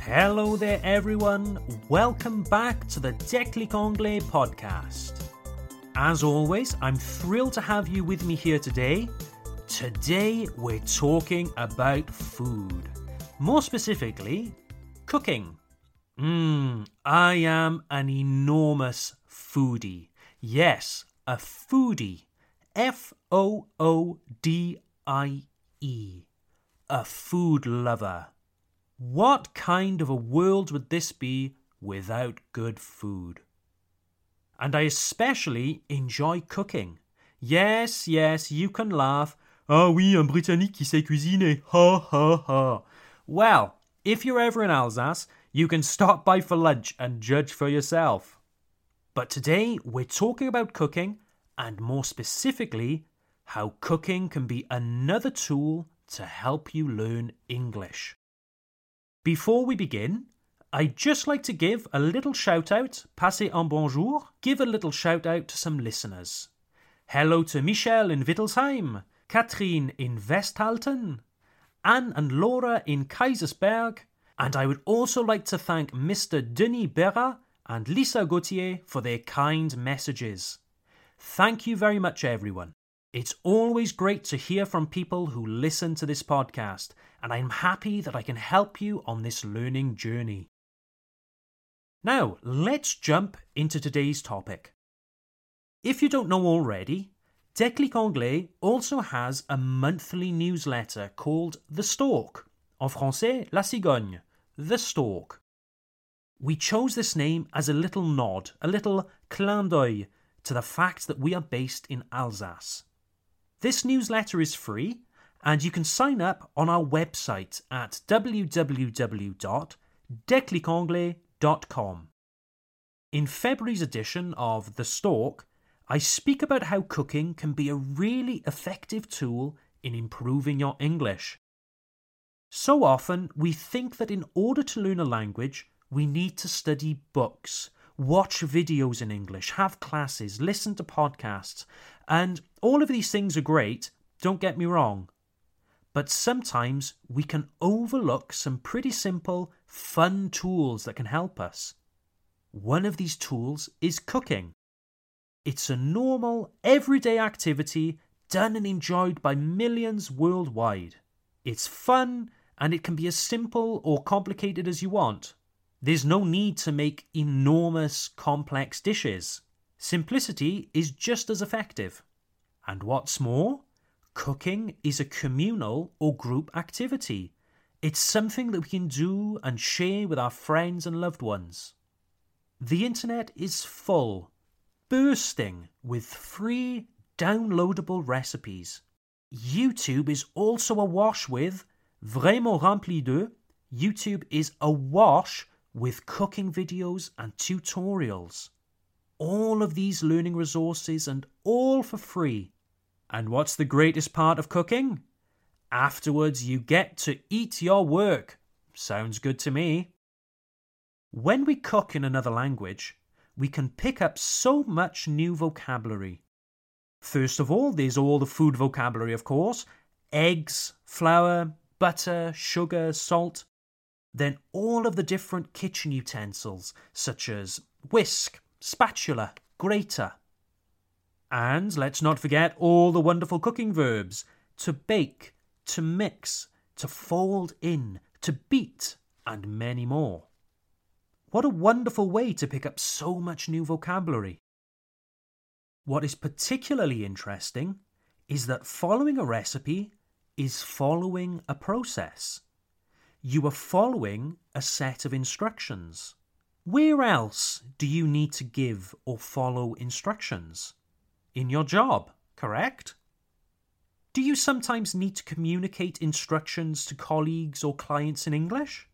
Hello there, everyone. Welcome back to the Déclic Anglais podcast. As always, I'm thrilled to have you with me here today. Today, we're talking about food. More specifically, cooking. Mmm, I am an enormous foodie. Yes, a foodie. F O O D I E. A food lover. What kind of a world would this be without good food? And I especially enjoy cooking. Yes, yes, you can laugh. Ah oui, un Britannique qui sait cuisiner. Ha ha ha. Well, if you're ever in Alsace, you can stop by for lunch and judge for yourself. But today we're talking about cooking, and more specifically, how cooking can be another tool to help you learn English. Before we begin, I'd just like to give a little shout out, passer un bonjour, give a little shout out to some listeners. Hello to Michelle in Wittelsheim, Katrin in Westhalten, Anne and Laura in Kaysersberg, and I would also like to thank Mr. Denis Berra and Lisa Gauthier for their kind messages. Thank you very much, everyone. It's always great to hear from people who listen to this podcast, and I'm happy that I can help you on this learning journey. Now, let's jump into today's topic. If you don't know already, Déclic Anglais also has a monthly newsletter called The Stork, en français La Cigogne, The Stork. We chose this name as a little nod, a little clin d'oeil to the fact that we are based in Alsace. This newsletter is free, and you can sign up on our website at www.declicanglais.com. In February's edition of The Stork, I speak about how cooking can be a really effective tool in improving your English. So often, we think that in order to learn a language, we need to study books, watch videos in English, have classes, listen to podcasts, and all of these things are great, don't get me wrong. But sometimes we can overlook some pretty simple, fun tools that can help us. One of these tools is cooking. It's a normal, everyday activity done and enjoyed by millions worldwide. It's fun and it can be as simple or complicated as you want. There's no need to make enormous, complex dishes. Simplicity is just as effective. And what's more, cooking is a communal or group activity. It's something that we can do and share with our friends and loved ones. The internet is full, bursting with free downloadable recipes. YouTube is also awash with, vraiment rempli de, YouTube is awash with cooking videos and tutorials all of these learning resources and all for free. And what's the greatest part of cooking? Afterwards, you get to eat your work. Sounds good to me. When we cook in another language, we can pick up so much new vocabulary. First of all, there's all the food vocabulary, of course eggs, flour, butter, sugar, salt. Then all of the different kitchen utensils, such as whisk, spatula, grater. And let's not forget all the wonderful cooking verbs to bake, to mix, to fold in, to beat, and many more. What a wonderful way to pick up so much new vocabulary. What is particularly interesting is that following a recipe is following a process. You are following a set of instructions. Where else do you need to give or follow instructions? In your job, correct? Do you sometimes need to communicate instructions to colleagues or clients in English?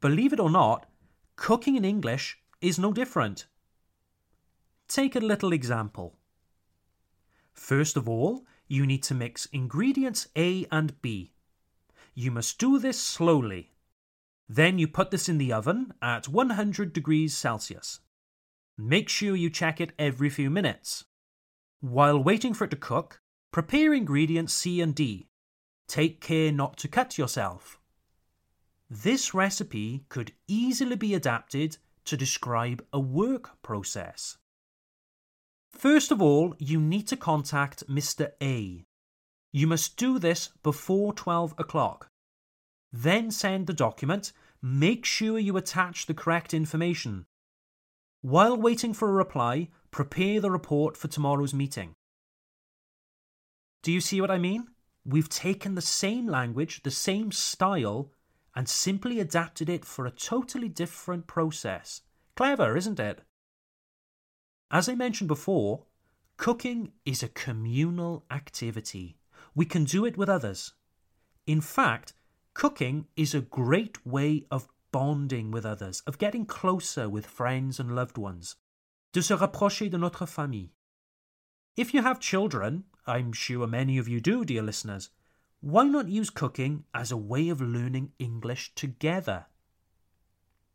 Believe it or not, cooking in English is no different. Take a little example. First of all, you need to mix ingredients A and B. You must do this slowly then you put this in the oven at 100 degrees Celsius. Make sure you check it every few minutes. While waiting for it to cook, prepare ingredients C and D. Take care not to cut yourself. this recipe could easily be adapted to describe a work process. First of all, you need to contact Mr. A. You must do this before 12 o'clock. Then send the document. Make sure you attach the correct information. While waiting for a reply, prepare the report for tomorrow's meeting. Do you see what I mean? We've taken the same language, the same style, and simply adapted it for a totally different process. Clever, isn't it? As I mentioned before, cooking is a communal activity. We can do it with others. In fact, cooking is a great way of bonding with others, of getting closer with friends and loved ones, de se rapprocher de notre famille. If you have children, I'm sure many of you do, dear listeners, why not use cooking as a way of learning English together?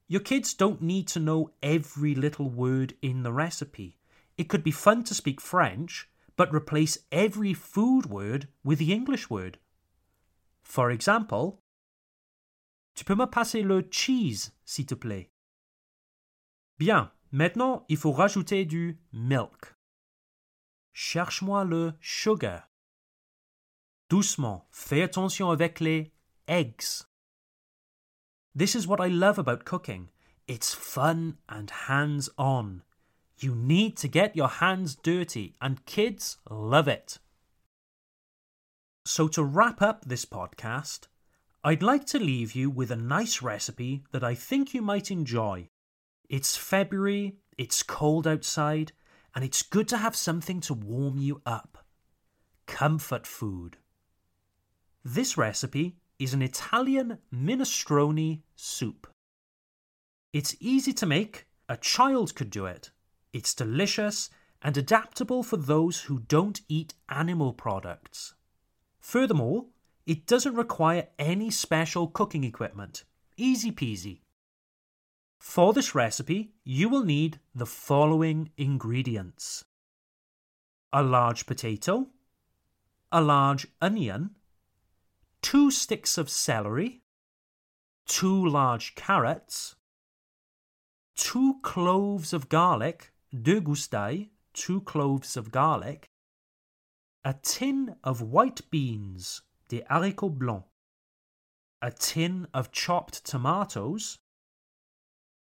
Your kids don't need to know every little word in the recipe. It could be fun to speak French, but replace every food word with the English word. For example, Tu peux me passer le cheese, s'il te plaît? Bien, maintenant il faut rajouter du milk. Cherche-moi le sugar. Doucement, fais attention avec les eggs. This is what I love about cooking. It's fun and hands on. You need to get your hands dirty, and kids love it. So, to wrap up this podcast, I'd like to leave you with a nice recipe that I think you might enjoy. It's February, it's cold outside, and it's good to have something to warm you up. Comfort food. This recipe is an Italian minestrone soup. It's easy to make, a child could do it. It's delicious and adaptable for those who don't eat animal products. Furthermore, it doesn't require any special cooking equipment. Easy peasy. For this recipe, you will need the following ingredients a large potato, a large onion, two sticks of celery, two large carrots, two cloves of garlic, deux goustailles, two cloves of garlic, a tin of white beans, des haricots blancs, a tin of chopped tomatoes,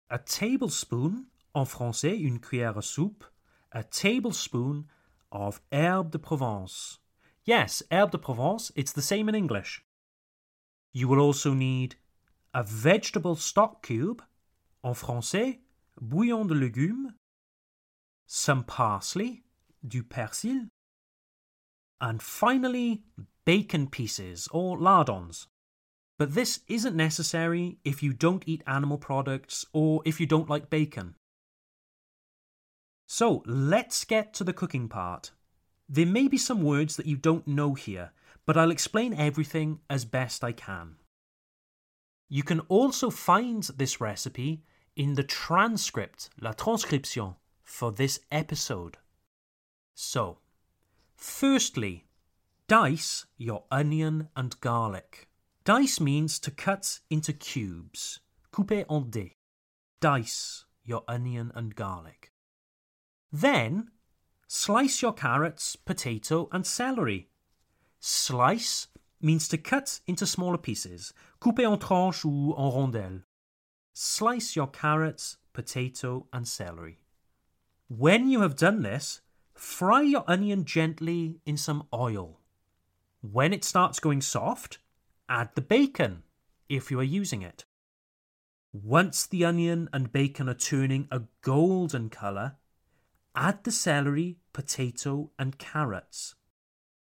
a tablespoon, en français une cuillère à soupe, a tablespoon of herbe de Provence. Yes, herbe de Provence, it's the same in English. You will also need a vegetable stock cube, en français, bouillon de légumes, some parsley, du persil, and finally, bacon pieces or lardons. But this isn't necessary if you don't eat animal products or if you don't like bacon. So let's get to the cooking part. There may be some words that you don't know here, but I'll explain everything as best I can. You can also find this recipe in the transcript, la transcription, for this episode. So, firstly, dice your onion and garlic. Dice means to cut into cubes. Couper en dés. Dice your onion and garlic. Then, slice your carrots, potato, and celery. Slice means to cut into smaller pieces. Couper en tranches ou en rondelles. Slice your carrots, potato, and celery. When you have done this, fry your onion gently in some oil. When it starts going soft, add the bacon if you are using it. Once the onion and bacon are turning a golden colour, add the celery, potato, and carrots.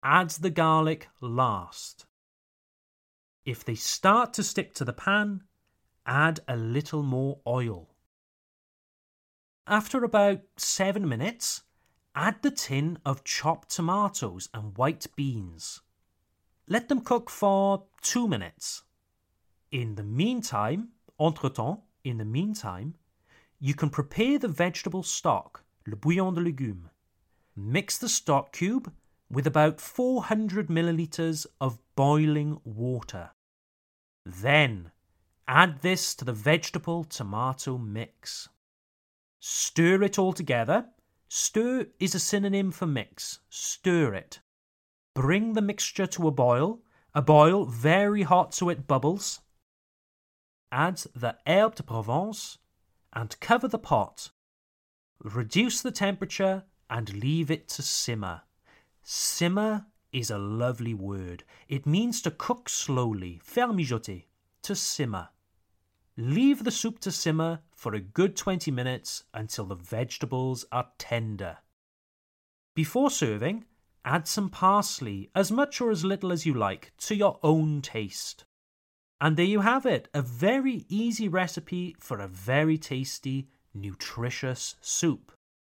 Add the garlic last. If they start to stick to the pan, add a little more oil. After about seven minutes, add the tin of chopped tomatoes and white beans. Let them cook for two minutes. In the meantime, entre temps, in the meantime, you can prepare the vegetable stock, le bouillon de légumes. Mix the stock cube with about 400 milliliters of boiling water. Then Add this to the vegetable tomato mix. Stir it all together. Stir is a synonym for mix. Stir it. Bring the mixture to a boil, a boil very hot so it bubbles. Add the herbe de Provence and cover the pot. Reduce the temperature and leave it to simmer. Simmer is a lovely word. It means to cook slowly, faire mijoter, to simmer. Leave the soup to simmer for a good 20 minutes until the vegetables are tender. Before serving, add some parsley, as much or as little as you like, to your own taste. And there you have it, a very easy recipe for a very tasty, nutritious soup.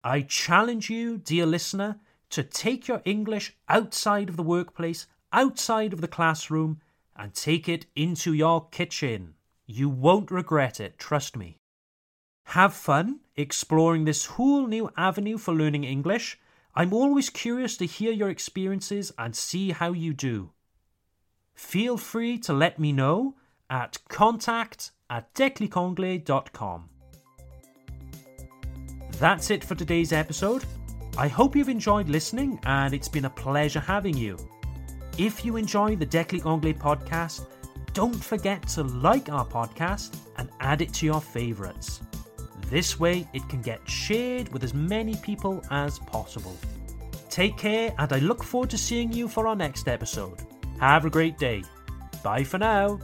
I challenge you, dear listener, to take your English outside of the workplace, outside of the classroom, and take it into your kitchen. You won't regret it, trust me. Have fun exploring this whole new avenue for learning English. I'm always curious to hear your experiences and see how you do. Feel free to let me know at contact at declicanglais.com. That's it for today's episode. I hope you've enjoyed listening and it's been a pleasure having you. If you enjoy the Declic Anglais podcast, don't forget to like our podcast and add it to your favourites. This way, it can get shared with as many people as possible. Take care, and I look forward to seeing you for our next episode. Have a great day. Bye for now.